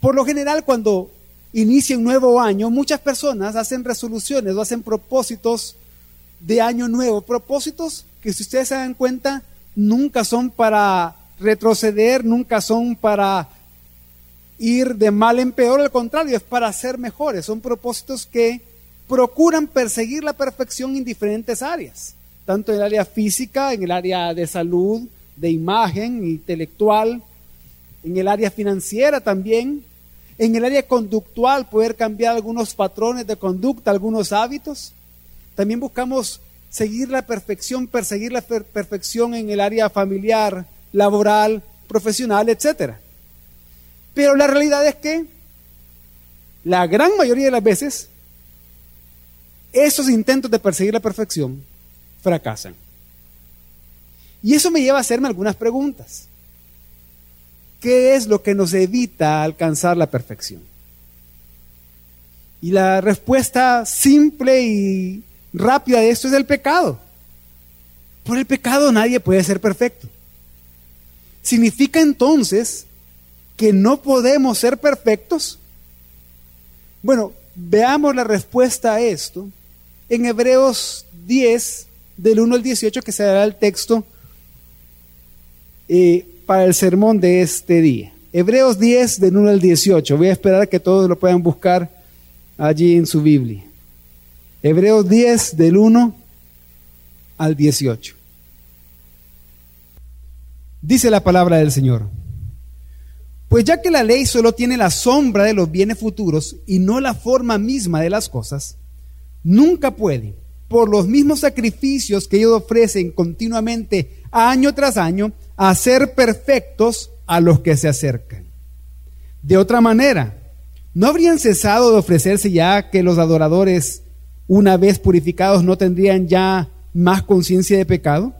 Por lo general, cuando inicia un nuevo año, muchas personas hacen resoluciones o hacen propósitos de año nuevo, propósitos que si ustedes se dan cuenta, nunca son para retroceder, nunca son para ir de mal en peor, al contrario, es para ser mejores. Son propósitos que procuran perseguir la perfección en diferentes áreas, tanto en el área física, en el área de salud, de imagen, intelectual, en el área financiera también, en el área conductual, poder cambiar algunos patrones de conducta, algunos hábitos. También buscamos seguir la perfección, perseguir la perfección en el área familiar, laboral, profesional, etc. Pero la realidad es que la gran mayoría de las veces esos intentos de perseguir la perfección fracasan. Y eso me lleva a hacerme algunas preguntas. ¿Qué es lo que nos evita alcanzar la perfección? Y la respuesta simple y rápida de esto es el pecado. Por el pecado nadie puede ser perfecto. ¿Significa entonces que no podemos ser perfectos? Bueno, veamos la respuesta a esto en Hebreos 10, del 1 al 18, que será el texto eh, para el sermón de este día. Hebreos 10, del 1 al 18. Voy a esperar que todos lo puedan buscar allí en su Biblia. Hebreos 10, del 1 al 18. Dice la palabra del Señor. Pues ya que la ley solo tiene la sombra de los bienes futuros y no la forma misma de las cosas, nunca puede, por los mismos sacrificios que ellos ofrecen continuamente año tras año, hacer perfectos a los que se acercan. De otra manera, ¿no habrían cesado de ofrecerse ya que los adoradores, una vez purificados, no tendrían ya más conciencia de pecado?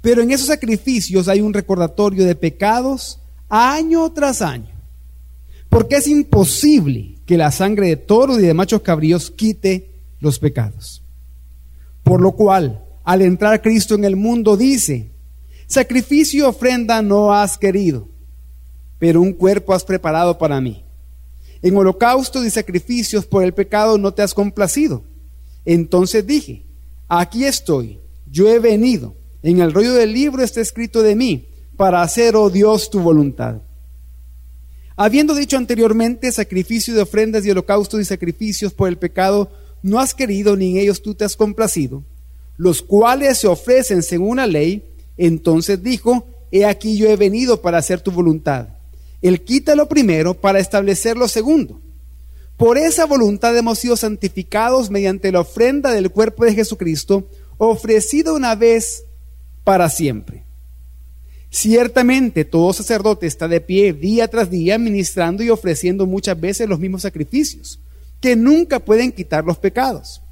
Pero en esos sacrificios hay un recordatorio de pecados año tras año. Porque es imposible que la sangre de toros y de machos cabríos quite los pecados. Por lo cual, al entrar Cristo en el mundo, dice, sacrificio y ofrenda no has querido, pero un cuerpo has preparado para mí. En holocaustos y sacrificios por el pecado no te has complacido. Entonces dije, aquí estoy, yo he venido. En el rollo del libro está escrito de mí, para hacer, oh Dios, tu voluntad. Habiendo dicho anteriormente, sacrificio de ofrendas y holocaustos y sacrificios por el pecado, no has querido ni en ellos tú te has complacido, los cuales se ofrecen según la ley, entonces dijo, he aquí yo he venido para hacer tu voluntad. Él quita lo primero para establecer lo segundo. Por esa voluntad hemos sido santificados mediante la ofrenda del cuerpo de Jesucristo, ofrecido una vez para siempre. Ciertamente todo sacerdote está de pie día tras día ministrando y ofreciendo muchas veces los mismos sacrificios, que nunca pueden quitar los pecados.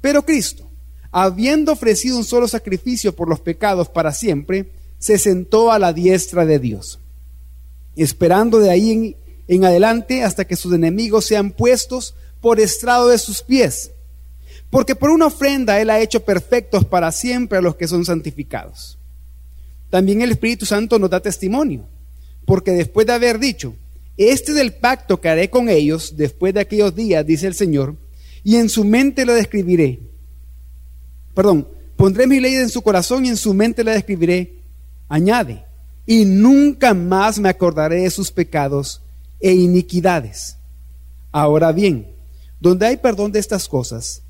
Pero Cristo, habiendo ofrecido un solo sacrificio por los pecados para siempre, se sentó a la diestra de Dios, esperando de ahí en, adelante hasta que sus enemigos sean puestos por estrado de sus pies. Porque por una ofrenda Él ha hecho perfectos para siempre a los que son santificados. También el Espíritu Santo nos da testimonio, porque después de haber dicho, este es el pacto que haré con ellos después de aquellos días, dice el Señor, y en su mente lo describiré. Perdón, pondré mi ley en su corazón y en su mente la describiré. Añade, y nunca más me acordaré de sus pecados e iniquidades. Ahora bien, donde hay perdón de estas cosas,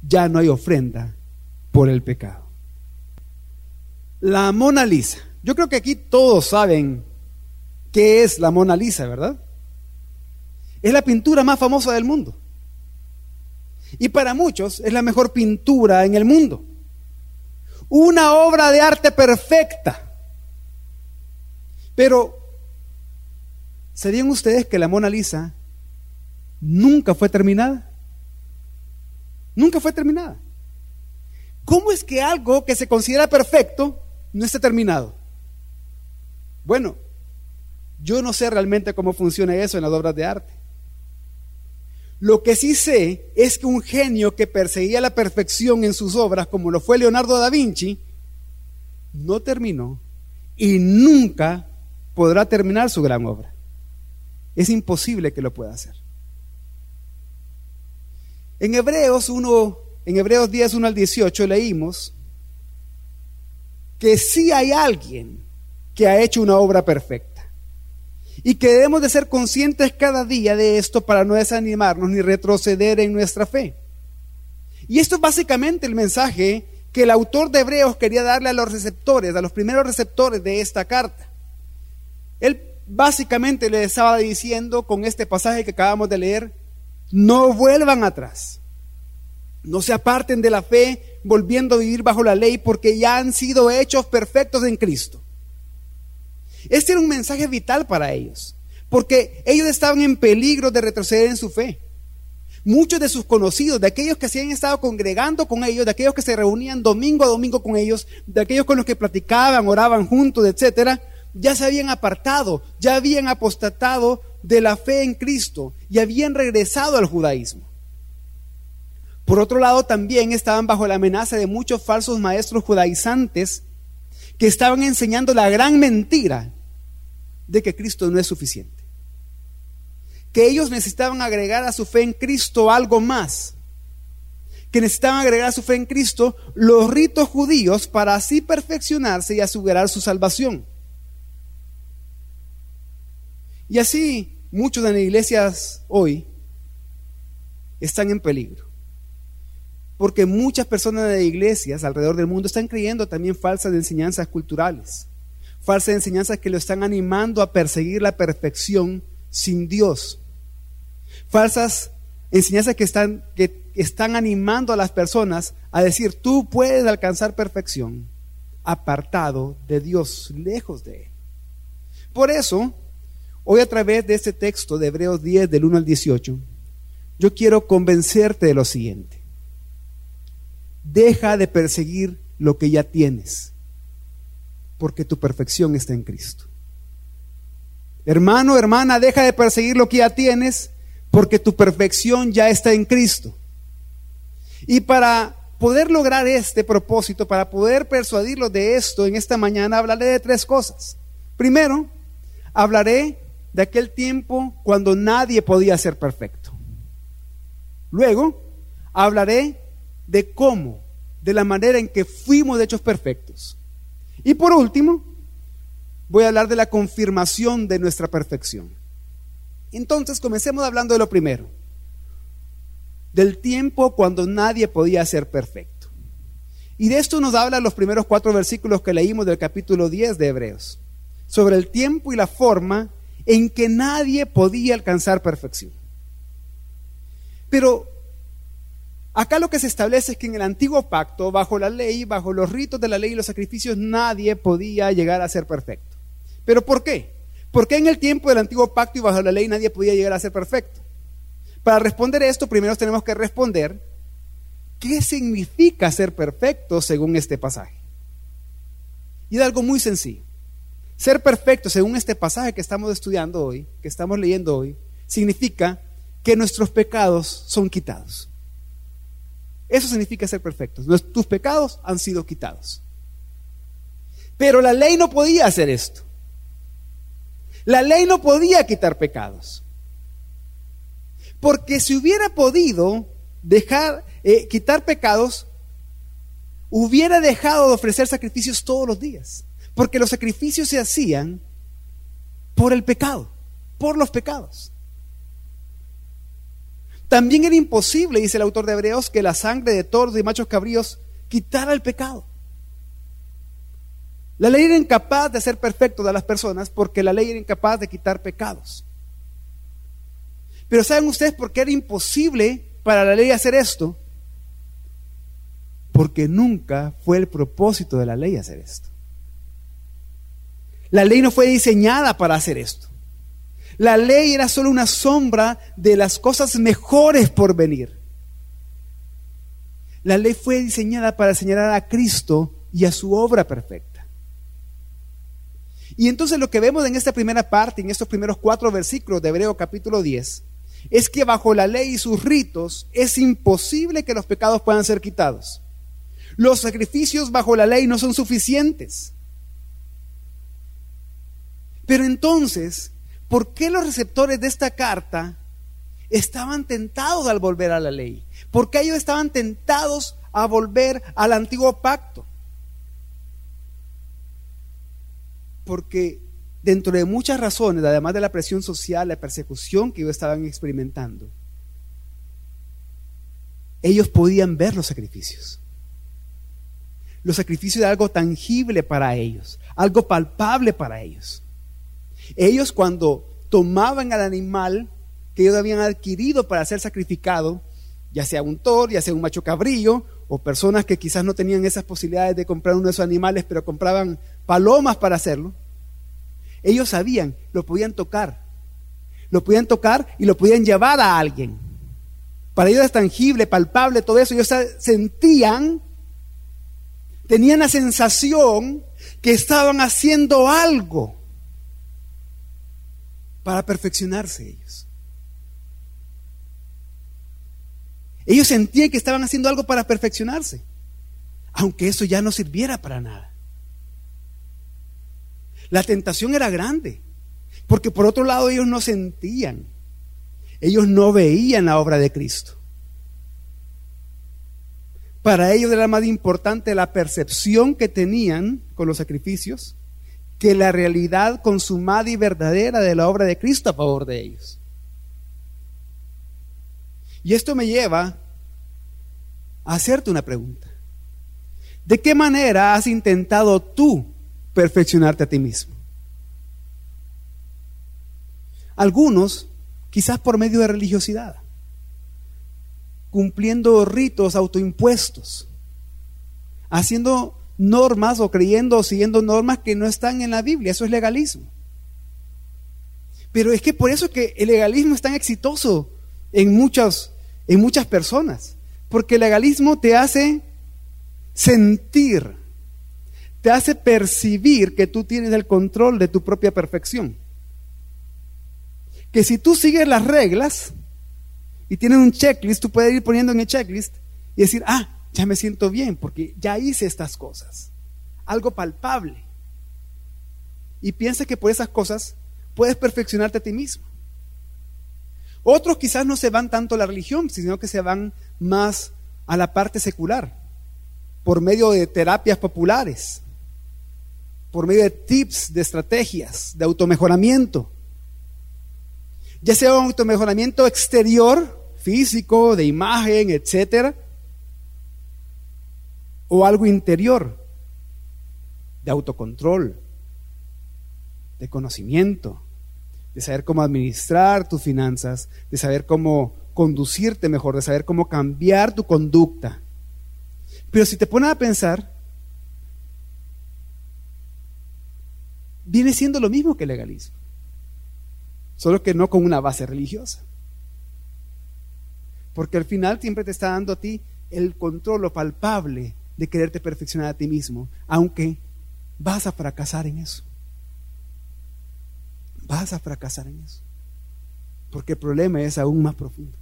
ya no hay ofrenda por el pecado. La Mona Lisa. Yo creo que aquí todos saben qué es la Mona Lisa, ¿verdad? Es la pintura más famosa del mundo. Y para muchos es la mejor pintura en el mundo. Una obra de arte perfecta. Pero, ¿sabían ustedes que la Mona Lisa nunca fue terminada? Nunca fue terminada. ¿Cómo es que algo que se considera perfecto no está terminado. Bueno, yo no sé realmente cómo funciona eso en las obras de arte. Lo que sí sé es que un genio que perseguía la perfección en sus obras, como lo fue Leonardo da Vinci, no terminó y nunca podrá terminar su gran obra. es imposible que lo pueda hacer. En Hebreos 1, en Hebreos 10, 1 al 18 leímos que sí hay alguien que ha hecho una obra perfecta y que debemos de ser conscientes cada día de esto para no desanimarnos ni retroceder en nuestra fe. Y esto es básicamente el mensaje que el autor de Hebreos quería darle a los receptores, a los primeros receptores de esta carta. Él básicamente le estaba diciendo con este pasaje que acabamos de leer, no vuelvan atrás. No se aparten de la fe volviendo a vivir bajo la ley porque ya han sido hechos perfectos en Cristo. Este era un mensaje vital para ellos, porque ellos estaban en peligro de retroceder en su fe. Muchos de sus conocidos, de aquellos que se habían estado congregando con ellos, de aquellos que se reunían domingo a domingo con ellos, de aquellos con los que platicaban, oraban juntos, etcétera, ya se habían apartado, ya habían apostatado de la fe en Cristo y habían regresado al judaísmo. Por otro lado, también estaban bajo la amenaza de muchos falsos maestros judaizantes que estaban enseñando la gran mentira de que Cristo no es suficiente. Que ellos necesitaban agregar a su fe en Cristo algo más. Que necesitaban agregar a su fe en Cristo los ritos judíos para así perfeccionarse y asegurar su salvación. Y así muchos de las iglesias hoy están en peligro. Porque muchas personas de iglesias alrededor del mundo están creyendo también falsas enseñanzas culturales, falsas enseñanzas que lo están animando a perseguir la perfección sin Dios, falsas enseñanzas que están, que están animando a las personas a decir, tú puedes alcanzar perfección apartado de Dios, lejos de Él. Por eso, hoy a través de este texto de Hebreos 10, del 1 al 18, yo quiero convencerte de lo siguiente. Deja de perseguir lo que ya tienes, porque tu perfección está en Cristo. Hermano, hermana, deja de perseguir lo que ya tienes, porque tu perfección ya está en Cristo. Y para poder lograr este propósito, para poder persuadirlo de esto en esta mañana, hablaré de tres cosas. Primero, hablaré de aquel tiempo cuando nadie podía ser perfecto. Luego, hablaré de cómo, de la manera en que fuimos hechos perfectos. Y por último, voy a hablar de la confirmación de nuestra perfección. Entonces, comencemos hablando de lo primero, del tiempo cuando nadie podía ser perfecto. Y de esto nos hablan los primeros cuatro versículos que leímos del capítulo 10 de Hebreos, sobre el tiempo y la forma en que nadie podía alcanzar perfección. Pero Acá lo que se establece es que en el antiguo pacto, bajo la ley, bajo los ritos de la ley y los sacrificios, nadie podía llegar a ser perfecto. ¿Pero por qué? ¿Por qué en el tiempo del antiguo pacto y bajo la ley nadie podía llegar a ser perfecto? Para responder esto, primero tenemos que responder qué significa ser perfecto según este pasaje. Y es algo muy sencillo. Ser perfecto según este pasaje que estamos estudiando hoy, que estamos leyendo hoy, significa que nuestros pecados son quitados. Eso significa ser perfectos. Tus pecados han sido quitados. Pero la ley no podía hacer esto. La ley no podía quitar pecados. Porque si hubiera podido dejar, eh, quitar pecados, hubiera dejado de ofrecer sacrificios todos los días. Porque los sacrificios se hacían por el pecado, por los pecados. También era imposible, dice el autor de Hebreos, que la sangre de toros y machos cabríos quitara el pecado. La ley era incapaz de hacer perfecto a las personas porque la ley era incapaz de quitar pecados. Pero ¿saben ustedes por qué era imposible para la ley hacer esto? Porque nunca fue el propósito de la ley hacer esto. La ley no fue diseñada para hacer esto. La ley era solo una sombra de las cosas mejores por venir. La ley fue diseñada para señalar a Cristo y a su obra perfecta. Y entonces lo que vemos en esta primera parte, en estos primeros cuatro versículos de Hebreo capítulo 10, es que bajo la ley y sus ritos es imposible que los pecados puedan ser quitados. Los sacrificios bajo la ley no son suficientes. Pero entonces, ¿Por qué los receptores de esta carta estaban tentados al volver a la ley? ¿Por qué ellos estaban tentados a volver al antiguo pacto? Porque dentro de muchas razones, además de la presión social, la persecución que ellos estaban experimentando, ellos podían ver los sacrificios. Los sacrificios de algo tangible para ellos, algo palpable para ellos. Ellos cuando tomaban al animal que ellos habían adquirido para ser sacrificado, ya sea un toro, ya sea un macho cabrillo, o personas que quizás no tenían esas posibilidades de comprar uno de esos animales, pero compraban palomas para hacerlo, ellos sabían, lo podían tocar, lo podían tocar y lo podían llevar a alguien. Para ellos es tangible, palpable, todo eso. Ellos sentían, tenían la sensación que estaban haciendo algo para perfeccionarse ellos. Ellos sentían que estaban haciendo algo para perfeccionarse, aunque eso ya no sirviera para nada. La tentación era grande, porque por otro lado ellos no sentían, ellos no veían la obra de Cristo. Para ellos era más importante la percepción que tenían con los sacrificios que la realidad consumada y verdadera de la obra de Cristo a favor de ellos. Y esto me lleva a hacerte una pregunta. ¿De qué manera has intentado tú perfeccionarte a ti mismo. Algunos, quizás por medio de religiosidad, cumpliendo ritos autoimpuestos, haciendo normas o creyendo o siguiendo normas que no están en la Biblia. Eso es legalismo. Pero es que por eso que el legalismo es tan exitoso en muchas, en muchas personas. Porque el legalismo te hace sentir te hace percibir que tú tienes el control de tu propia perfección. Que si tú sigues las reglas y tienes un checklist, tú puedes ir poniendo en el checklist y decir, ah, ya me siento bien porque ya hice estas cosas. Algo palpable. Y piensa que por esas cosas puedes perfeccionarte a ti mismo. Otros quizás no se van tanto a la religión, sino que se van más a la parte secular, por medio de terapias populares, por medio de tips, de estrategias, de automejoramiento. Ya sea un automejoramiento exterior, físico, de imagen, etcétera, o algo interior, de autocontrol, de conocimiento, de saber cómo administrar tus finanzas, de saber cómo conducirte mejor, de saber cómo cambiar tu conducta. Pero si te pones a pensar, viene siendo lo mismo que el legalismo, solo que no con una base religiosa. Porque al final siempre te está dando a ti el control, lo palpable de quererte perfeccionar a ti mismo, aunque vas a fracasar en eso. Vas a fracasar en eso. Porque el problema es aún más profundo.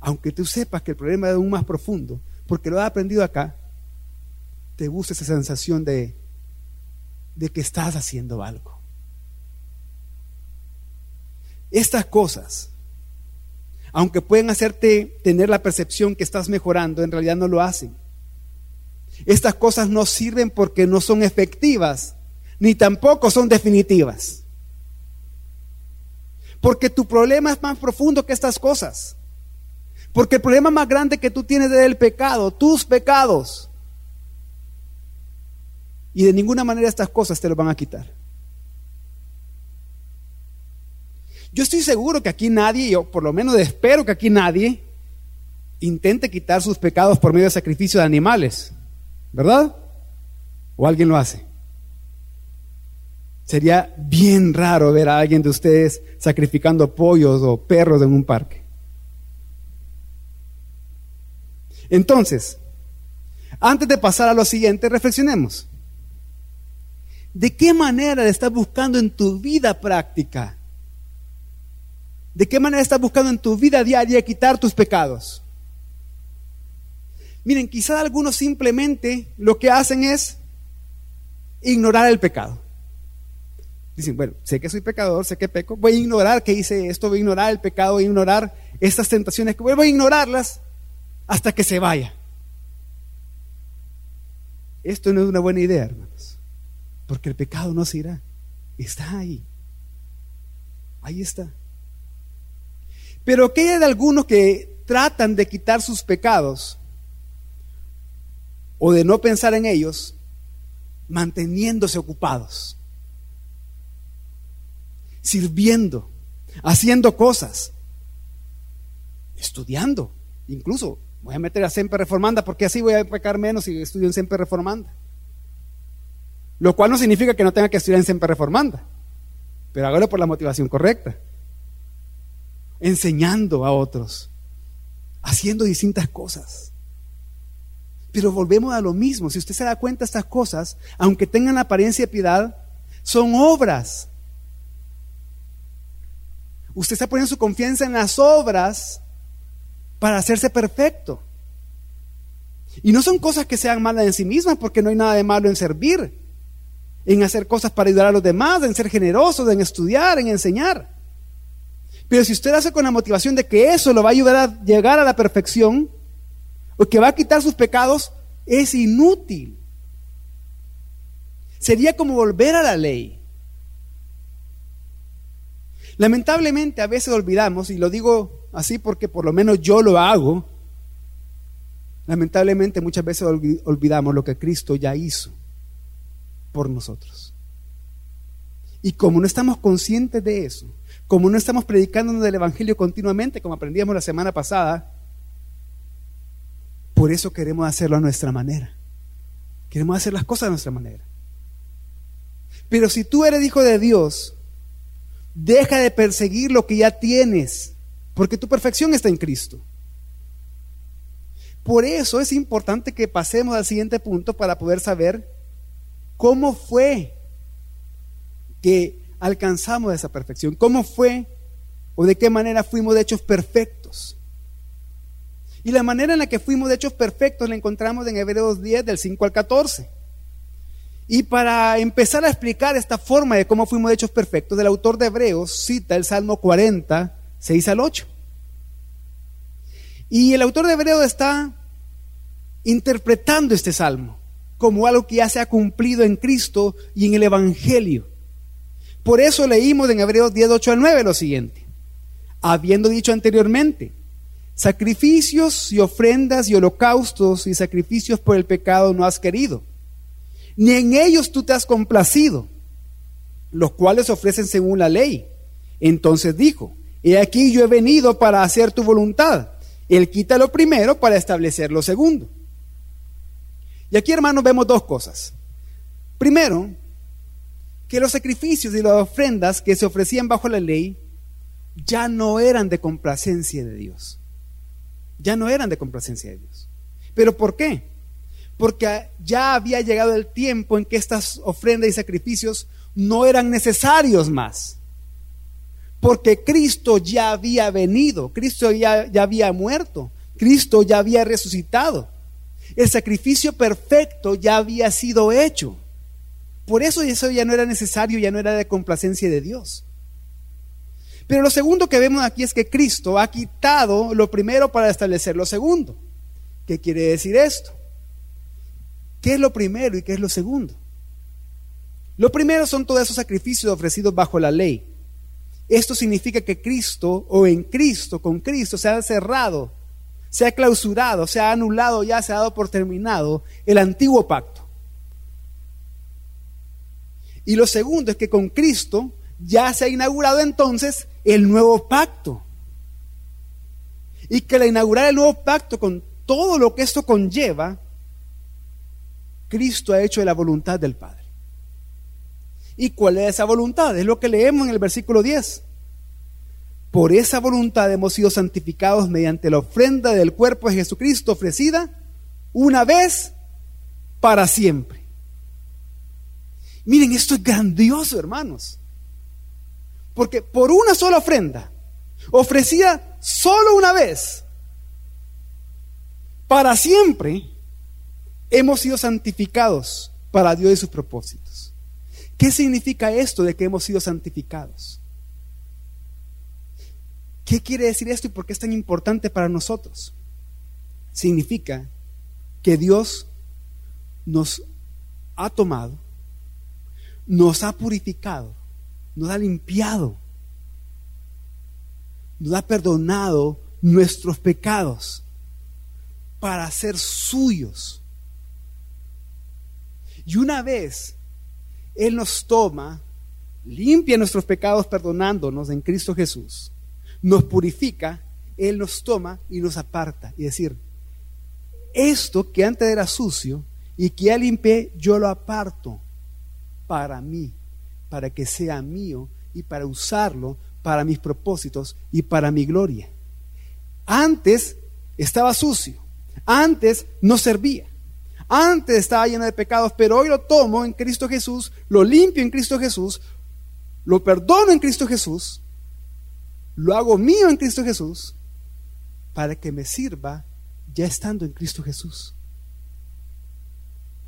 Aunque tú sepas que el problema es aún más profundo, porque lo has aprendido acá, te gusta esa sensación de de que estás haciendo algo. Estas cosas, aunque pueden hacerte tener la percepción que estás mejorando, en realidad no lo hacen. Estas cosas no sirven porque no son efectivas, ni tampoco son definitivas. Porque tu problema es más profundo que estas cosas. Porque el problema más grande que tú tienes es el pecado, tus pecados. Y de ninguna manera estas cosas te lo van a quitar. Yo estoy seguro que aquí nadie, yo por lo menos espero que aquí nadie intente quitar sus pecados por medio de sacrificio de animales, ¿verdad? ¿O alguien lo hace? Sería bien raro ver a alguien de ustedes sacrificando pollos o perros en un parque. Entonces, antes de pasar a lo siguiente, reflexionemos. ¿De qué manera estás buscando en tu vida práctica? ¿De qué manera estás buscando en tu vida diaria quitar tus pecados? Miren, quizás algunos simplemente lo que hacen es ignorar el pecado. Dicen, bueno, sé que soy pecador, sé que peco, voy a ignorar que hice esto, voy a ignorar el pecado, voy a ignorar estas tentaciones, voy a ignorarlas hasta que se vaya. Esto no es una buena idea, hermanos, porque el pecado no se irá, está ahí, ahí está. Pero ¿qué hay de algunos que tratan de quitar sus pecados o de no pensar en ellos, manteniéndose ocupados? sirviendo, haciendo cosas, estudiando. Incluso voy a meter a Semper Reformanda porque así voy a pecar menos si estudio en Semper Reformanda. Lo cual no significa que no tenga que estudiar en Semper Reformanda, pero hágalo por la motivación correcta. Enseñando a otros, haciendo distintas cosas. Pero volvemos a lo mismo. Si usted se da cuenta, estas cosas, aunque tengan apariencia de piedad, son obras Usted está poniendo su confianza en las obras para hacerse perfecto. Y no son cosas que sean malas en sí mismas, porque no hay nada de malo en servir, en hacer cosas para ayudar a los demás, en ser generoso, en estudiar, en enseñar. Pero si usted hace con la motivación de que eso lo va a ayudar a llegar a la perfección, o que va a quitar sus pecados, es inútil. Sería como volver a la ley. Lamentablemente a veces olvidamos, y lo digo así porque por lo menos yo lo hago, lamentablemente muchas veces olvidamos lo que Cristo ya hizo por nosotros. Y como no estamos conscientes de eso, como no estamos predicando del Evangelio continuamente, como aprendíamos la semana pasada, por eso queremos hacerlo a nuestra manera. Queremos hacer las cosas a nuestra manera. Pero si tú eres hijo de Dios, Deja de perseguir lo que ya tienes, porque tu perfección está en Cristo. Por eso es importante que pasemos al siguiente punto para poder saber cómo fue que alcanzamos esa perfección, cómo fue o de qué manera fuimos de hechos perfectos. Y la manera en la que fuimos de hechos perfectos la encontramos en Hebreos 10 del 5 al 14. Y para empezar a explicar esta forma de cómo fuimos hechos perfectos, el autor de Hebreos cita el Salmo 40, 6 al 8. Y el autor de Hebreos está interpretando este salmo como algo que ya se ha cumplido en Cristo y en el Evangelio. Por eso leímos en Hebreos 10, 8 al 9 lo siguiente. Habiendo dicho anteriormente, sacrificios y ofrendas y holocaustos y sacrificios por el pecado no has querido ni en ellos tú te has complacido, los cuales ofrecen según la ley. Entonces dijo, he aquí yo he venido para hacer tu voluntad. Él quita lo primero para establecer lo segundo. Y aquí, hermanos, vemos dos cosas. Primero, que los sacrificios y las ofrendas que se ofrecían bajo la ley ya no eran de complacencia de Dios. Ya no eran de complacencia de Dios. ¿Pero por qué? porque ya había llegado el tiempo en que estas ofrendas y sacrificios no eran necesarios más. Porque Cristo ya había venido, Cristo ya, ya había muerto, Cristo ya había resucitado. El sacrificio perfecto ya había sido hecho. Por eso eso ya no era necesario, ya no era de complacencia de Dios. Pero lo segundo que vemos aquí es que Cristo ha quitado lo primero para establecer lo segundo. ¿Qué quiere decir esto? ¿Qué es lo primero y qué es lo segundo? Lo primero son todos esos sacrificios ofrecidos bajo la ley. Esto significa que Cristo o en Cristo, con Cristo, se ha cerrado, se ha clausurado, se ha anulado, ya se ha dado por terminado el antiguo pacto. Y lo segundo es que con Cristo ya se ha inaugurado entonces el nuevo pacto. Y que al inaugurar el nuevo pacto con todo lo que esto conlleva, Cristo ha hecho de la voluntad del Padre. ¿Y cuál es esa voluntad? Es lo que leemos en el versículo 10. Por esa voluntad hemos sido santificados mediante la ofrenda del cuerpo de Jesucristo ofrecida una vez para siempre. Miren, esto es grandioso, hermanos. Porque por una sola ofrenda, ofrecida solo una vez, para siempre, hemos sido santificados para Dios y sus propósitos. ¿Qué ¿Qué significa esto de que hemos sido santificados? ¿Qué quiere decir esto y por qué es tan importante para nosotros? Significa que Dios nos ha tomado, nos ha purificado, nos ha limpiado, nos ha perdonado nuestros pecados para ser suyos. Y una vez Él nos toma, limpia nuestros pecados perdonándonos en Cristo Jesús, nos purifica, Él nos toma y nos aparta. Y decir, esto que antes era sucio y que ya limpié, yo lo aparto para mí, para que sea mío y para usarlo para mis propósitos y para mi gloria. Antes estaba sucio, antes no servía. Antes estaba lleno de pecados, pero hoy lo tomo en Cristo Jesús, lo limpio en Cristo Jesús, lo perdono en Cristo Jesús, lo hago mío en Cristo Jesús, para que me sirva ya estando en Cristo Jesús.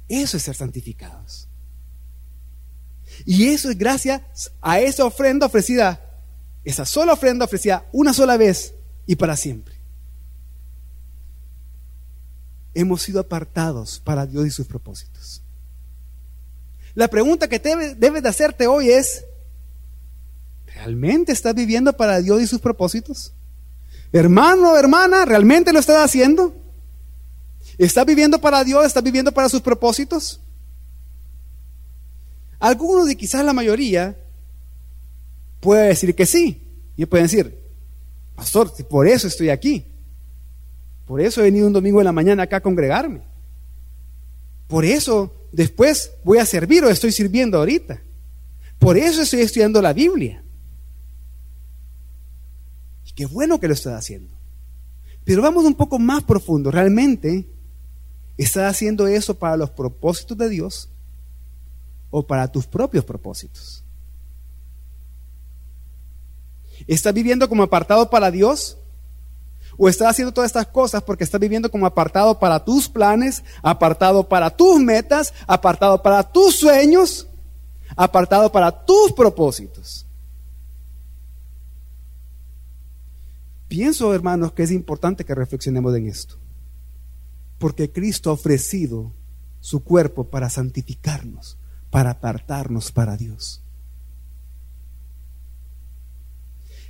Eso es ser santificados. Y eso es gracias a esa ofrenda ofrecida, esa sola ofrenda ofrecida una sola vez y para siempre. hemos sido apartados para Dios y sus propósitos. La pregunta que debes de hacerte hoy es, ¿realmente estás viviendo para Dios y sus propósitos? Hermano, hermana, ¿realmente lo estás haciendo? ¿Estás viviendo para Dios? ¿Estás viviendo para sus propósitos? Algunos y quizás la mayoría puede decir que sí. Y pueden decir, pastor, por eso estoy aquí. Por eso he venido un domingo en la mañana acá a congregarme. Por eso después voy a servir o estoy sirviendo ahorita. Por eso estoy estudiando la Biblia. Y qué bueno que lo estás haciendo. Pero vamos un poco más profundo. ¿Realmente estás haciendo eso para los propósitos de Dios o para tus propios propósitos? ¿Estás viviendo como apartado para Dios o estás haciendo todas estas cosas porque estás viviendo como apartado para tus planes, apartado para tus metas, apartado para tus sueños, apartado para tus propósitos. Pienso, hermanos, que es importante que reflexionemos en esto. Porque Cristo ha ofrecido su cuerpo para santificarnos, para apartarnos para Dios.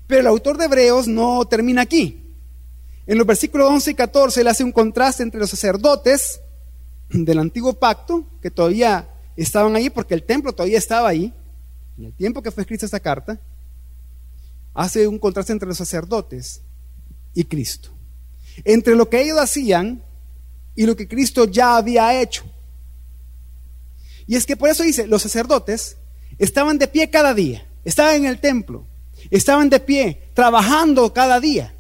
Pero el autor de Hebreos no termina aquí. En los versículos 11 y 14 él hace un contraste entre los sacerdotes del antiguo pacto, que todavía estaban ahí porque el templo todavía estaba ahí, en el tiempo que fue escrita esta carta, hace un contraste entre los sacerdotes y Cristo. Entre lo que ellos hacían y lo que Cristo ya había hecho. Y es que por eso dice, los sacerdotes estaban de pie cada día, estaban en el templo, estaban de pie, trabajando cada día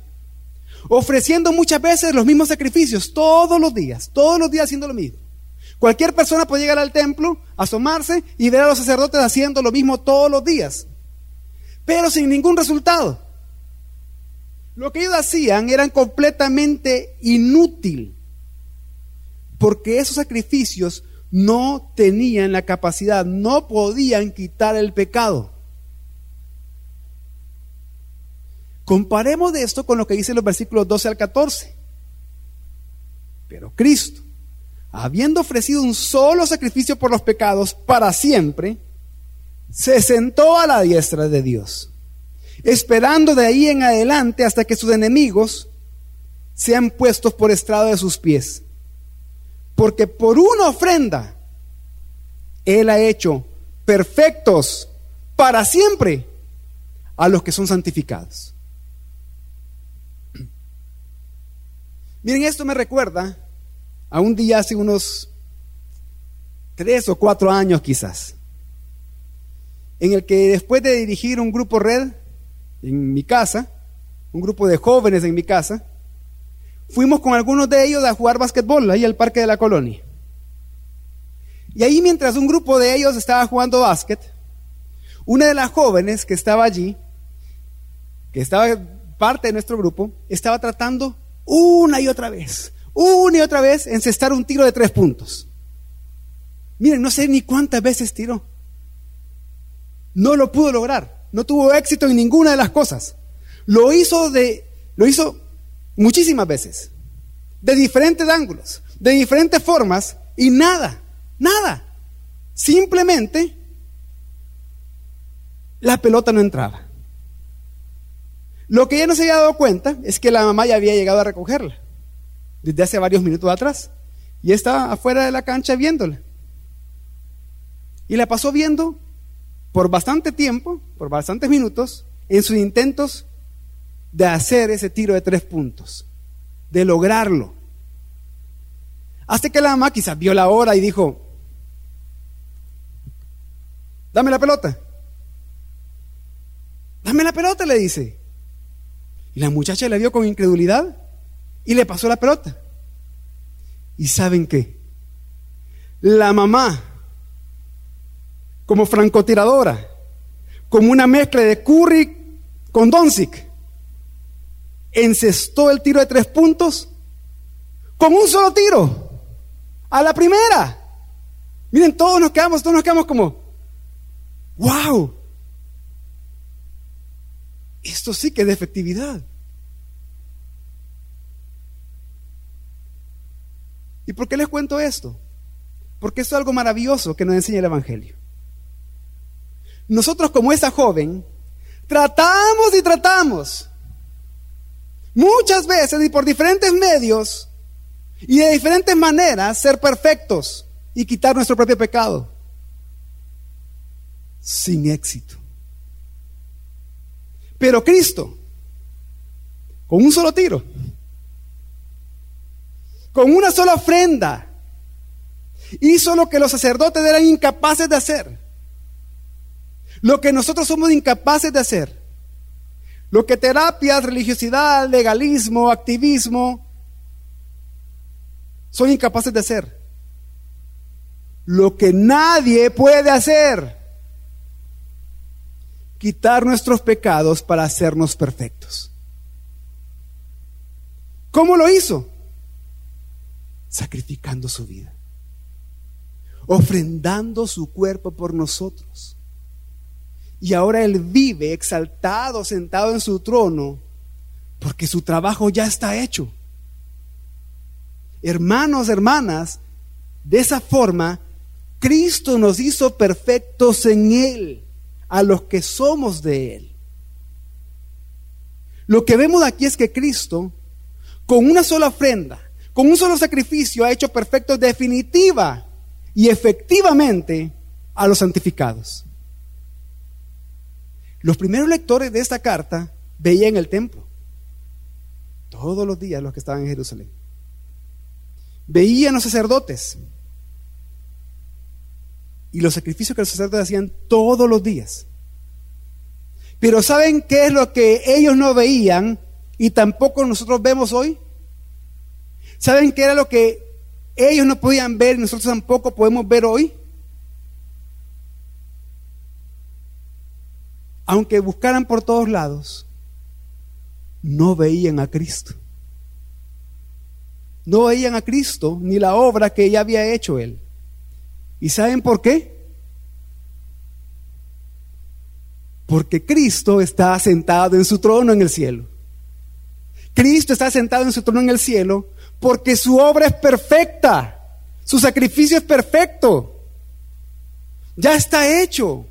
ofreciendo muchas veces los mismos sacrificios, todos los días, todos los días haciendo lo mismo. Cualquier persona puede llegar al templo, asomarse y ver a los sacerdotes haciendo lo mismo todos los días, pero sin ningún resultado. Lo que ellos hacían era completamente inútil, porque esos sacrificios no tenían la capacidad, no podían quitar el pecado. Comparemos de esto con lo que dice los versículos 12 al 14. Pero Cristo, habiendo ofrecido un solo sacrificio por los pecados para siempre, se sentó a la diestra de Dios, esperando de ahí en adelante hasta que sus enemigos sean puestos por estrado de sus pies. Porque por una ofrenda Él ha hecho perfectos para siempre a los que son santificados. Miren, esto me recuerda a un día hace unos tres o cuatro años quizás, en el que después de dirigir un grupo red en mi casa, un grupo de jóvenes en mi casa, fuimos con algunos de ellos a jugar básquetbol ahí al parque de la colonia. Y ahí mientras un grupo de ellos estaba jugando básquet, una de las jóvenes que estaba allí, que estaba parte de nuestro grupo, estaba tratando una y otra vez, una y otra vez encestar un tiro de tres puntos. Miren, no sé ni cuántas veces tiró. no lo pudo lograr. No tuvo éxito en ninguna de las cosas. Lo hizo de lo hizo muchísimas veces, de diferentes ángulos, de diferentes formas y nada, nada. Simplemente la pelota no entraba. Lo que ella no se había dado cuenta es que la mamá ya había llegado a recogerla desde hace varios minutos atrás y estaba afuera de la cancha viéndola. Y la pasó viendo por bastante tiempo, por bastantes minutos, en sus intentos de hacer ese tiro de tres puntos, de lograrlo. Hasta que la mamá quizás vio la hora y dijo, dame la pelota. Dame la pelota, le dice. Y la muchacha le vio con incredulidad y le pasó la pelota. ¿Y saben qué? La mamá, como francotiradora, como una mezcla de Curry con Doncic, encestó el tiro de tres puntos con un solo tiro, a la primera. Miren, todos nos quedamos, todos nos quedamos como, wow, esto sí que es de efectividad. ¿Y por qué les cuento esto? Porque esto es algo maravilloso que nos enseña el Evangelio. Nosotros como esa joven, tratamos y tratamos muchas veces y por diferentes medios y de diferentes maneras ser perfectos y quitar nuestro propio pecado. Sin éxito. Pero Cristo, con un solo tiro, con una sola ofrenda, hizo lo que los sacerdotes eran incapaces de hacer. Lo que nosotros somos incapaces de hacer. Lo que terapias, religiosidad, legalismo, activismo son incapaces de hacer. Lo que nadie puede hacer quitar nuestros pecados para hacernos perfectos. ¿Cómo lo hizo? Sacrificando su vida, ofrendando su cuerpo por nosotros. Y ahora Él vive exaltado, sentado en su trono, porque su trabajo ya está hecho. Hermanos, hermanas, de esa forma, Cristo nos hizo perfectos en Él a los que somos de Él. Lo que vemos aquí es que Cristo, con una sola ofrenda, con un solo sacrificio, ha hecho perfecto definitiva y efectivamente a los santificados. Los primeros lectores de esta carta veían el templo, todos los días los que estaban en Jerusalén. Veían los sacerdotes, y los sacrificios que los sacerdotes hacían todos los días. Pero ¿saben qué es lo que ellos no veían y tampoco nosotros vemos hoy? ¿Saben qué era lo que ellos no podían ver y nosotros tampoco podemos ver hoy? Aunque buscaran por todos lados, no veían a Cristo. No veían a Cristo ni la obra que ya había hecho Él. ¿Y saben por qué? Porque Cristo está sentado en su trono en el cielo. Cristo está sentado en su trono en el cielo porque su obra es perfecta. Su sacrificio es perfecto. Ya está hecho.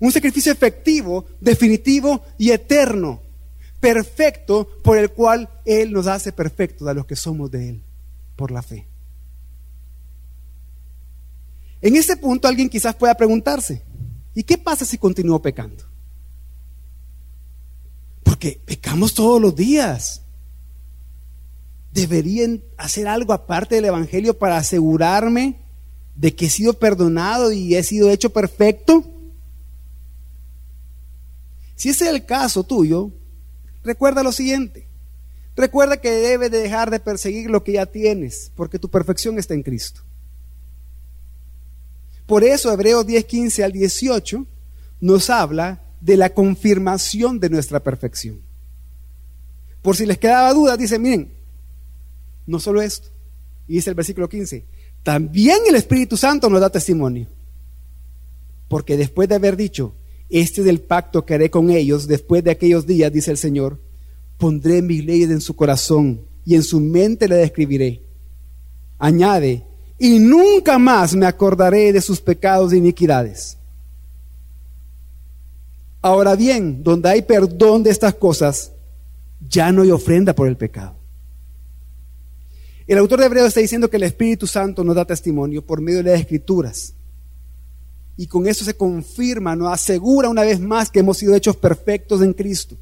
Un sacrificio efectivo, definitivo y eterno. Perfecto por el cual Él nos hace perfectos a los que somos de Él por la fe. En este punto alguien quizás pueda preguntarse, ¿y qué pasa si continúo pecando? Porque pecamos todos los días. ¿Deberían hacer algo aparte del Evangelio para asegurarme de que he sido perdonado y he sido hecho perfecto? Si ese es el caso tuyo, recuerda lo siguiente. Recuerda que debes de dejar de perseguir lo que ya tienes, porque tu perfección está en Cristo. Por eso Hebreos 10, 15 al 18 nos habla de la confirmación de nuestra perfección. Por si les quedaba duda, dice, miren, no solo esto, y dice el versículo 15, también el Espíritu Santo nos da testimonio. Porque después de haber dicho, este es el pacto que haré con ellos después de aquellos días, dice el Señor, pondré mis leyes en su corazón y en su mente le escribiré. Añade, y nunca más me acordaré de sus pecados e iniquidades. Ahora bien, donde hay perdón de estas cosas, ya no hay ofrenda por el pecado. El autor de Hebreo está diciendo que el Espíritu Santo nos da testimonio por medio de las Escrituras. Y con eso se confirma, nos asegura una vez más que hemos sido hechos perfectos en Cristo.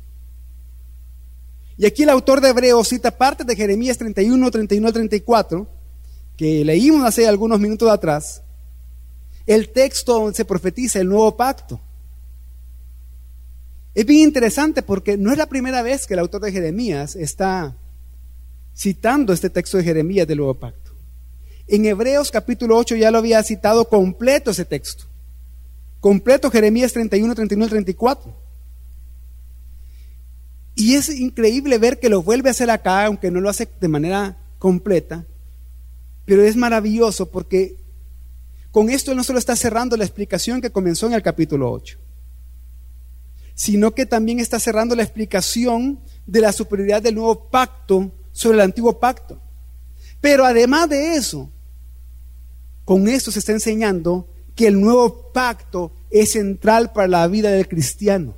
Y aquí el autor de Hebreo cita partes de Jeremías 31, 31 al 34, que leímos hace algunos minutos atrás, el texto donde se profetiza el nuevo pacto. Es bien interesante porque no es la primera vez que el autor de Jeremías está citando este texto de Jeremías del nuevo pacto. En Hebreos capítulo 8 ya lo había citado completo ese texto. Completo Jeremías 31, 31 34. Y es increíble ver que lo vuelve a hacer acá, aunque no lo hace de manera completa. Pero es maravilloso porque con esto no solo está cerrando la explicación que comenzó en el capítulo 8, sino que también está cerrando la explicación de la superioridad del nuevo pacto sobre el antiguo pacto. Pero además de eso, con esto se está enseñando que el nuevo pacto es central para la vida del cristiano.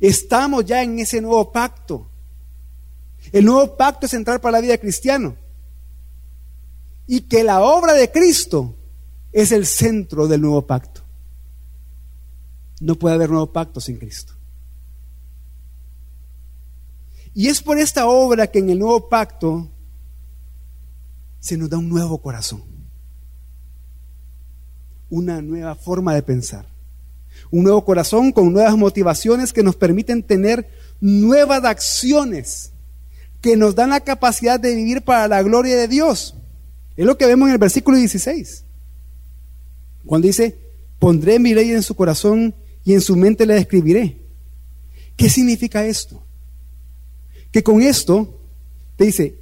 Estamos ya en ese nuevo pacto. El nuevo pacto es central para la vida del cristiano y que la obra de Cristo es el centro del nuevo pacto. No puede haber nuevo pacto sin Cristo. Y es por esta obra que en el nuevo pacto se nos da un nuevo corazón, una nueva forma de pensar, un nuevo corazón con nuevas motivaciones que nos permiten tener nuevas acciones, que nos dan la capacidad de vivir para la gloria de Dios. Es lo que vemos en el versículo 16. Cuando dice, pondré mi ley en su corazón y en su mente la escribiré. ¿Qué significa esto? Que con esto te dice,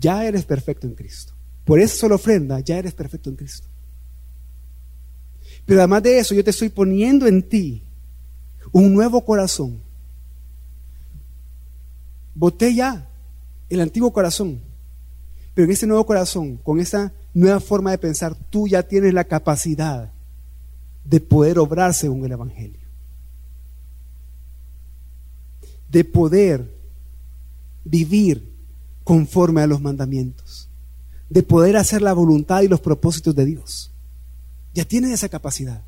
ya eres perfecto en Cristo. Por eso solo ofrenda, ya eres perfecto en Cristo. Pero además de eso, yo te estoy poniendo en ti un nuevo corazón. Boté ya el antiguo corazón. Pero en ese nuevo corazón, con esa nueva forma de pensar, tú ya tienes la capacidad de poder obrar según el Evangelio. De poder vivir conforme a los mandamientos. De poder hacer la voluntad y los propósitos de Dios. Ya tienes esa capacidad.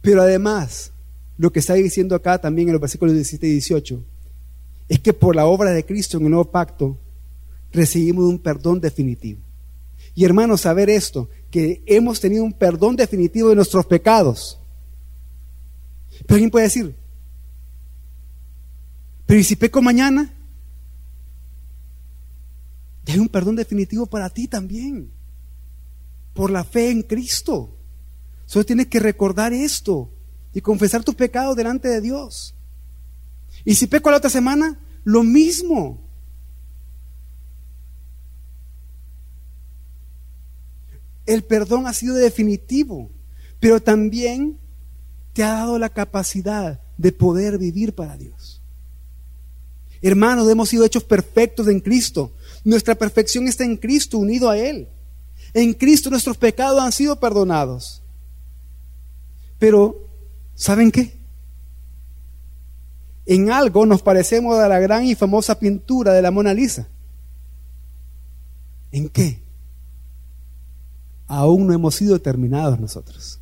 Pero además, lo que está diciendo acá también en los versículos 17 y 18, es que por la obra de Cristo en el nuevo pacto recibimos un perdón definitivo. Y hermanos, saber esto, que hemos tenido un perdón definitivo de nuestros pecados. Pero alguien puede decir, pero ¿y si peco mañana? Hay un perdón definitivo para ti también, por la fe en Cristo. Solo tienes que recordar esto y confesar tus pecados delante de Dios. Y si peco la otra semana, lo mismo. El perdón ha sido definitivo, pero también te ha dado la capacidad de poder vivir para Dios. Hermanos, hemos sido hechos perfectos en Cristo. Nuestra perfección está en Cristo, unido a Él. En Cristo nuestros pecados han sido perdonados. Pero, ¿saben qué? en algo nos parecemos a la gran y famosa pintura de la Mona Lisa. ¿En qué? Aún no hemos sido terminados nosotros.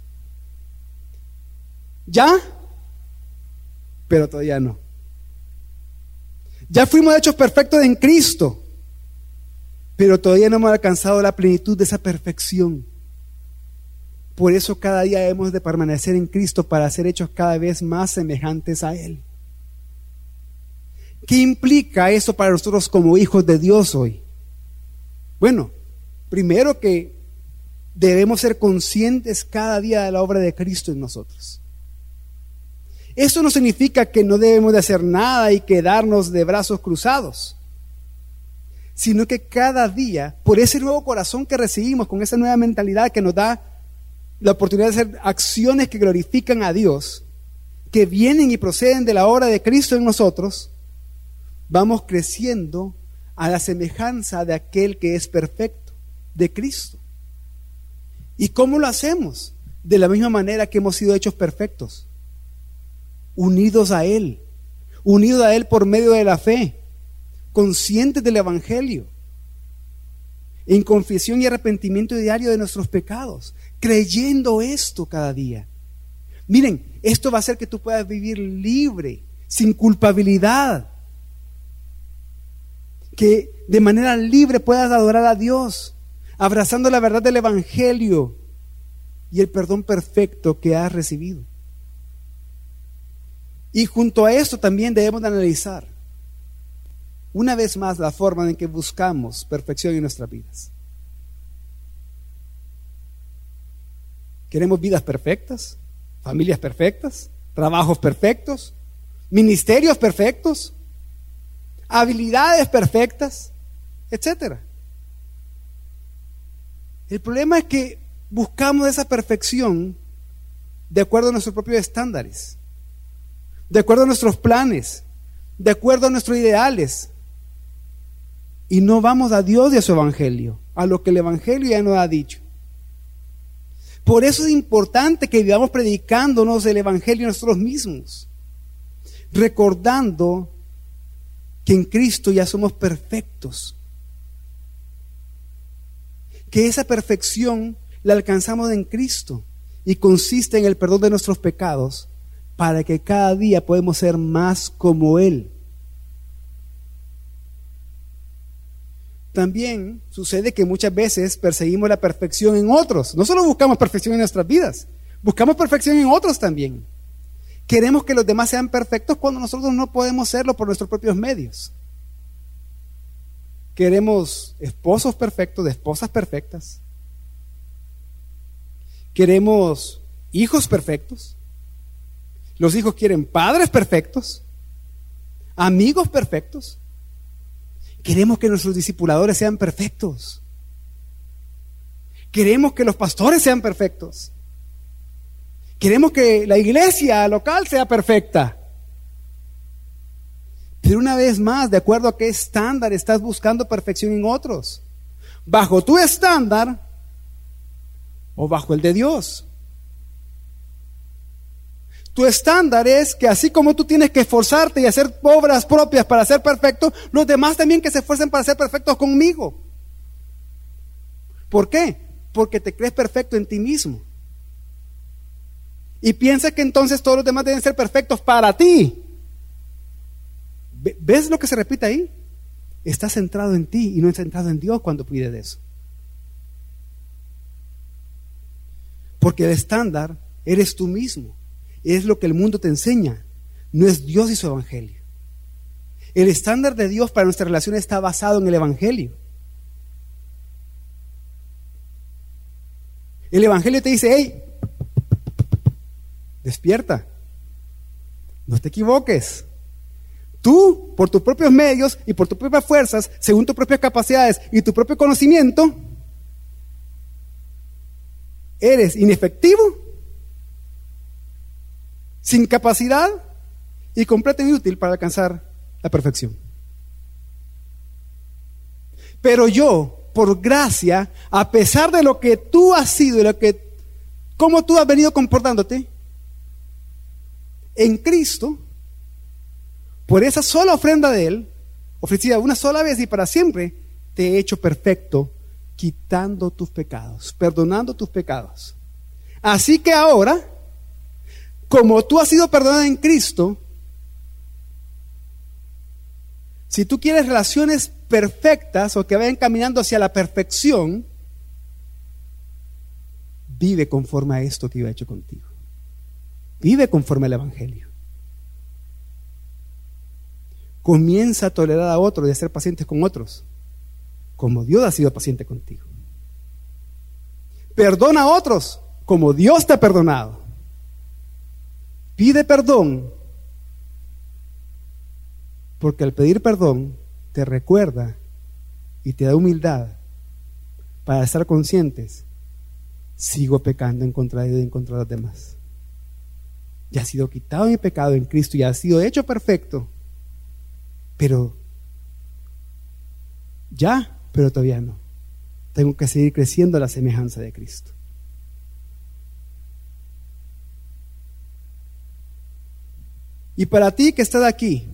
¿Ya? Pero todavía no. Ya fuimos hechos perfectos en Cristo, pero todavía no hemos alcanzado la plenitud de esa perfección. Por eso cada día hemos de permanecer en Cristo para ser hechos cada vez más semejantes a Él. ¿Qué implica eso para nosotros como hijos de Dios hoy? Bueno, primero que debemos ser conscientes cada día de la obra de Cristo en nosotros. Eso no significa que no debemos de hacer nada y quedarnos de brazos cruzados. Sino que cada día, por ese nuevo corazón que recibimos, con esa nueva mentalidad que nos da la oportunidad de hacer acciones que glorifican a Dios, que vienen y proceden de la obra de Cristo en nosotros, vamos creciendo a la semejanza de aquel que es perfecto, de Cristo. ¿Y cómo lo hacemos? De la misma manera que hemos sido hechos perfectos, unidos a Él, unidos a Él por medio de la fe, conscientes del Evangelio, en confesión y arrepentimiento diario de nuestros pecados, creyendo esto cada día. Miren, esto va a hacer que tú puedas vivir libre, sin culpabilidad, que de manera libre puedas adorar a Dios, abrazando la verdad del Evangelio y el perdón perfecto que has recibido. Y junto a esto también debemos de analizar una vez más la forma en que buscamos perfección en nuestras vidas. ¿Queremos vidas perfectas? ¿Familias perfectas? ¿Trabajos perfectos? ¿Ministerios perfectos? habilidades perfectas, etcétera. El problema es que buscamos esa perfección de acuerdo a nuestros propios estándares, de acuerdo a nuestros planes, de acuerdo a nuestros ideales. Y no vamos a Dios y a su evangelio, a lo que el evangelio ya nos ha dicho. Por eso es importante que vivamos predicándonos el evangelio nosotros mismos, recordando que en Cristo ya somos perfectos. Que esa perfección la alcanzamos en Cristo y consiste en el perdón de nuestros pecados para que cada día podemos ser más como Él. También sucede que muchas veces perseguimos la perfección en otros. No solo buscamos perfección en nuestras vidas, buscamos perfección en otros también. Queremos que los demás sean perfectos cuando nosotros no podemos serlo por nuestros propios medios. Queremos esposos perfectos, esposas perfectas. Queremos hijos perfectos. Los hijos quieren padres perfectos, amigos perfectos. Queremos que nuestros discipuladores sean perfectos. Queremos que los pastores sean perfectos. Queremos que la iglesia local sea perfecta. Pero una vez más, de acuerdo a qué estándar estás buscando perfección en otros. ¿Bajo tu estándar o bajo el de Dios? Tu estándar es que así como tú tienes que esforzarte y hacer obras propias para ser perfecto, los demás también que se esfuercen para ser perfectos conmigo. ¿Por qué? Porque te crees perfecto en ti mismo. Y piensa que entonces todos los demás deben ser perfectos para ti. ¿Ves lo que se repite ahí? Estás centrado en ti y no centrado en Dios cuando pide de eso. Porque el estándar eres tú mismo. Es lo que el mundo te enseña. No es Dios y su evangelio. El estándar de Dios para nuestra relación está basado en el evangelio. El evangelio te dice, hey, despierta. No te equivoques. Tú, por tus propios medios y por tus propias fuerzas, según tus propias capacidades y tu propio conocimiento, eres inefectivo, sin capacidad y completamente inútil para alcanzar la perfección. Pero yo, por gracia, a pesar de lo que tú has sido y lo que, cómo tú has venido comportándote, en Cristo, por esa sola ofrenda de Él, ofrecida una sola vez y para siempre, te he hecho perfecto, quitando tus pecados, perdonando tus pecados. Así que ahora, como tú has sido perdonado en Cristo, si tú quieres relaciones perfectas o que vayan caminando hacia la perfección, vive conforme a esto que yo he hecho contigo. Vive conforme al Evangelio. Comienza a tolerar a otros y a ser pacientes con otros, como Dios ha sido paciente contigo. Perdona a otros, como Dios te ha perdonado. Pide perdón, porque al pedir perdón te recuerda y te da humildad para estar conscientes, sigo pecando en contra de Dios y en contra de los demás. Ya ha sido quitado mi pecado en Cristo, ya ha sido hecho perfecto, pero ya, pero todavía no. Tengo que seguir creciendo la semejanza de Cristo. Y para ti que estás aquí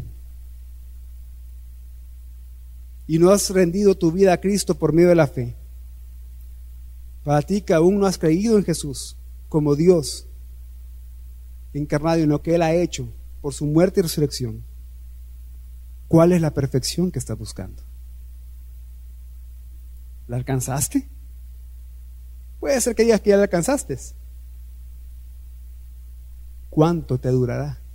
y no has rendido tu vida a Cristo por medio de la fe, para ti que aún no has creído en Jesús como Dios encarnado en lo que Él ha hecho por su muerte y resurrección, ¿cuál es la perfección que estás buscando? ¿La alcanzaste? Puede ser que digas que ya la alcanzaste. ¿Cuánto te durará?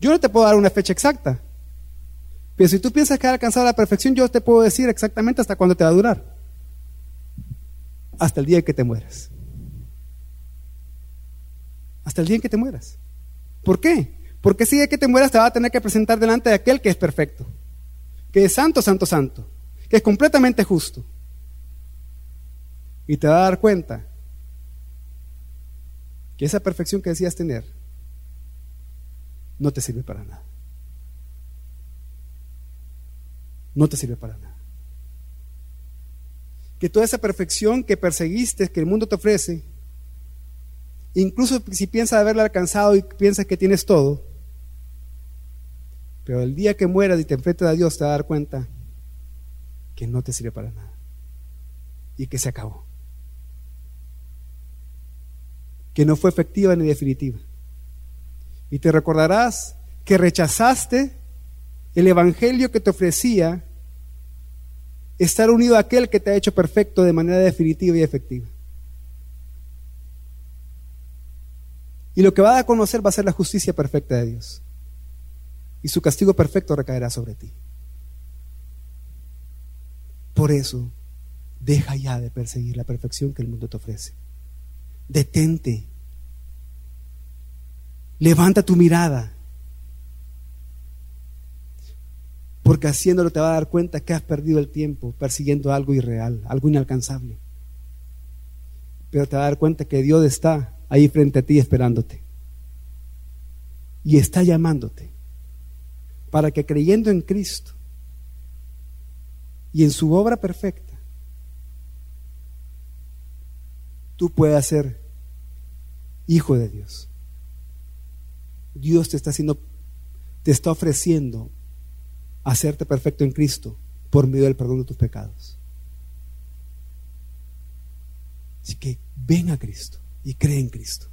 Yo no te puedo dar una fecha exacta. Pero si tú piensas que has alcanzado la perfección, yo te puedo decir exactamente hasta cuándo te va a durar. Hasta el día en que te mueras. Hasta el día en que te mueras. ¿Por qué? Porque si día que te mueras te va a tener que presentar delante de aquel que es perfecto, que es santo, santo, santo, que es completamente justo. Y te va a dar cuenta que esa perfección que decías tener no te sirve para nada. No te sirve para nada. Que toda esa perfección que perseguiste, que el mundo te ofrece, incluso si piensas haberla alcanzado y piensas que tienes todo, pero el día que mueras y te enfrentes a Dios te vas a dar cuenta que no te sirve para nada y que se acabó. Que no fue efectiva ni definitiva. Y te recordarás que rechazaste el Evangelio que te ofrecía estar unido a aquel que te ha hecho perfecto de manera definitiva y efectiva. Y lo que va a conocer va a ser la justicia perfecta de Dios. Y su castigo perfecto recaerá sobre ti. Por eso, deja ya de perseguir la perfección que el mundo te ofrece. Detente Levanta tu mirada. Porque haciéndolo te va a dar cuenta que has perdido el tiempo persiguiendo algo irreal, algo inalcanzable. Pero te va a dar cuenta que Dios está ahí frente a ti esperándote. Y está llamándote para que creyendo en Cristo y en su obra perfecta, tú puedas ser hijo de Dios. Dios te está haciendo, te está ofreciendo hacerte perfecto en Cristo por medio del perdón de tus pecados. Así que ven a Cristo y cree en Cristo.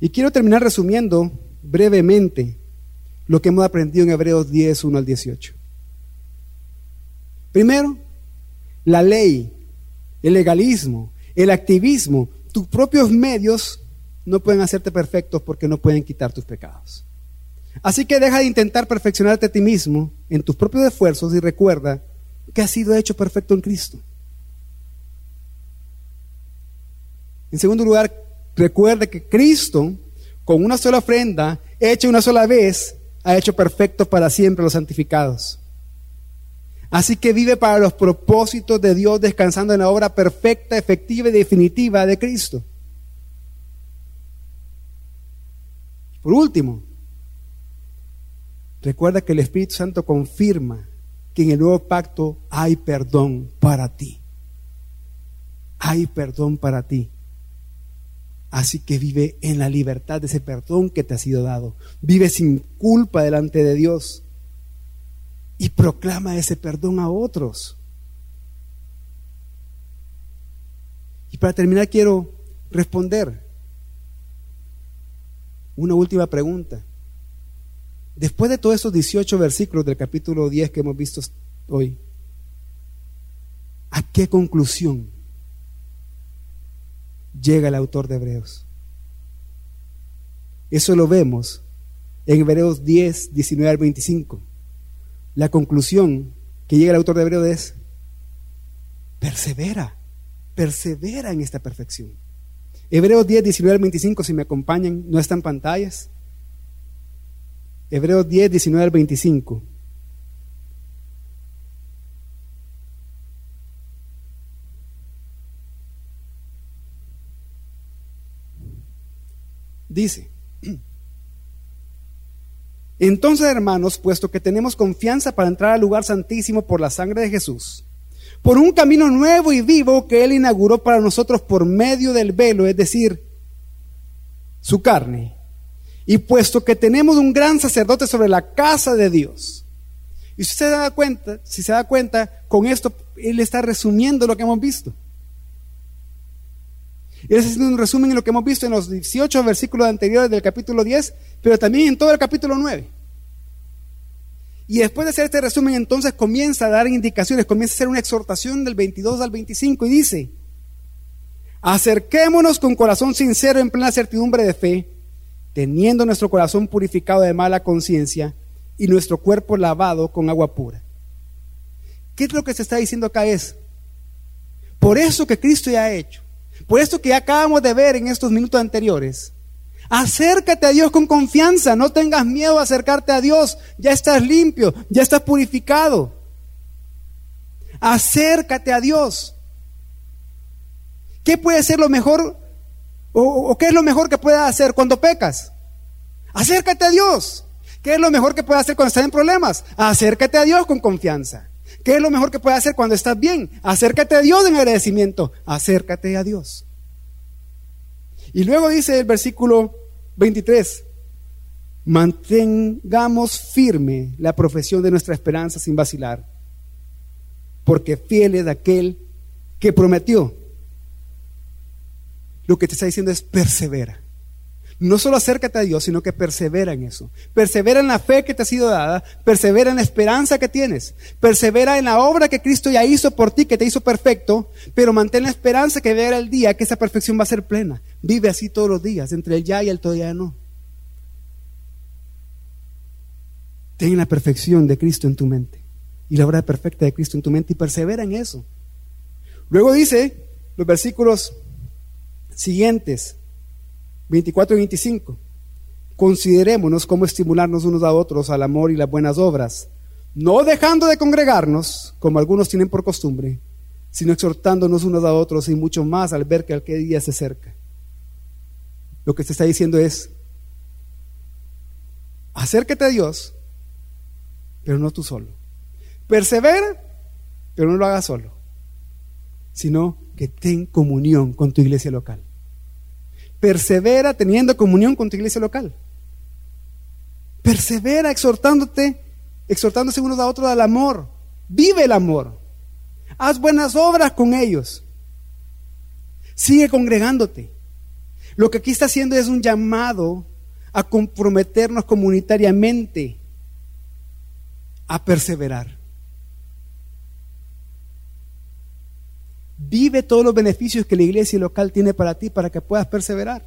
Y quiero terminar resumiendo brevemente lo que hemos aprendido en Hebreos 10, 1 al 18. Primero, la ley, el legalismo, el activismo, tus propios medios no pueden hacerte perfectos porque no pueden quitar tus pecados. Así que deja de intentar perfeccionarte a ti mismo en tus propios esfuerzos y recuerda que has sido hecho perfecto en Cristo. En segundo lugar, recuerda que Cristo, con una sola ofrenda, hecha una sola vez, ha hecho perfecto para siempre los santificados. Así que vive para los propósitos de Dios descansando en la obra perfecta, efectiva y definitiva de Cristo. Por último, recuerda que el Espíritu Santo confirma que en el nuevo pacto hay perdón para ti. Hay perdón para ti. Así que vive en la libertad de ese perdón que te ha sido dado. Vive sin culpa delante de Dios. Y proclama ese perdón a otros. Y para terminar quiero responder una última pregunta. Después de todos esos 18 versículos del capítulo 10 que hemos visto hoy, ¿a qué conclusión llega el autor de Hebreos? Eso lo vemos en Hebreos 10, 19 al 25. La conclusión que llega el autor de Hebreos es, persevera, persevera en esta perfección. Hebreos 10, 19 al 25, si me acompañan, no están pantallas. Hebreos 10, 19 al 25. Dice, entonces hermanos, puesto que tenemos confianza para entrar al lugar santísimo por la sangre de Jesús, por un camino nuevo y vivo que Él inauguró para nosotros por medio del velo, es decir, su carne, y puesto que tenemos un gran sacerdote sobre la casa de Dios, y si se da cuenta, si se da cuenta, con esto Él está resumiendo lo que hemos visto. Y es un resumen de lo que hemos visto en los 18 versículos anteriores del capítulo 10, pero también en todo el capítulo 9. Y después de hacer este resumen, entonces comienza a dar indicaciones, comienza a hacer una exhortación del 22 al 25 y dice, acerquémonos con corazón sincero en plena certidumbre de fe, teniendo nuestro corazón purificado de mala conciencia y nuestro cuerpo lavado con agua pura. ¿Qué es lo que se está diciendo acá? Es, por eso que Cristo ya ha hecho, por esto que ya acabamos de ver en estos minutos anteriores. Acércate a Dios con confianza, no tengas miedo a acercarte a Dios, ya estás limpio, ya estás purificado. Acércate a Dios. ¿Qué puede ser lo mejor o, qué es lo mejor que puedas hacer cuando pecas? Acércate a Dios. ¿Qué es lo mejor que puedes hacer cuando estás en problemas? Acércate a Dios con confianza. ¿Qué es lo mejor que puedes hacer cuando estás bien? Acércate a Dios en agradecimiento. Acércate a Dios. Y luego dice el versículo 23, mantengamos firme la profesión de nuestra esperanza sin vacilar, porque fiel es aquel que prometió. Lo que te está diciendo es persevera. No solo acércate a Dios, sino que persevera en eso. Persevera en la fe que te ha sido dada, persevera en la esperanza que tienes, persevera en la obra que Cristo ya hizo por ti, que te hizo perfecto, pero mantén la esperanza que vea el día que esa perfección va a ser plena. Vive así todos los días, entre el ya y el todavía no. Ten la perfección de Cristo en tu mente y la obra perfecta de Cristo en tu mente y persevera en eso. Luego dice los versículos siguientes, 24 y 25. Considerémonos cómo estimularnos unos a otros al amor y las buenas obras, no dejando de congregarnos, como algunos tienen por costumbre, sino exhortándonos unos a otros y mucho más al ver que aquel día se acerca. Lo que se está diciendo es, acércate a Dios, pero no tú solo. Persevera, pero no lo hagas solo, sino que ten comunión con tu iglesia local. Persevera teniendo comunión con tu iglesia local. Persevera exhortándote, exhortándose unos a otros al amor. Vive el amor. Haz buenas obras con ellos. Sigue congregándote. Lo que aquí está haciendo es un llamado a comprometernos comunitariamente a perseverar. Vive todos los beneficios que la iglesia local tiene para ti para que puedas perseverar.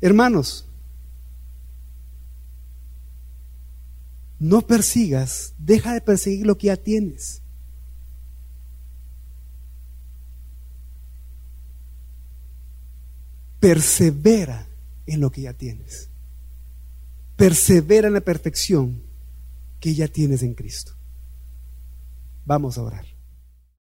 Hermanos, no persigas, deja de perseguir lo que ya tienes. Persevera en lo que ya tienes. Persevera en la perfección que ya tienes en Cristo. Vamos a orar.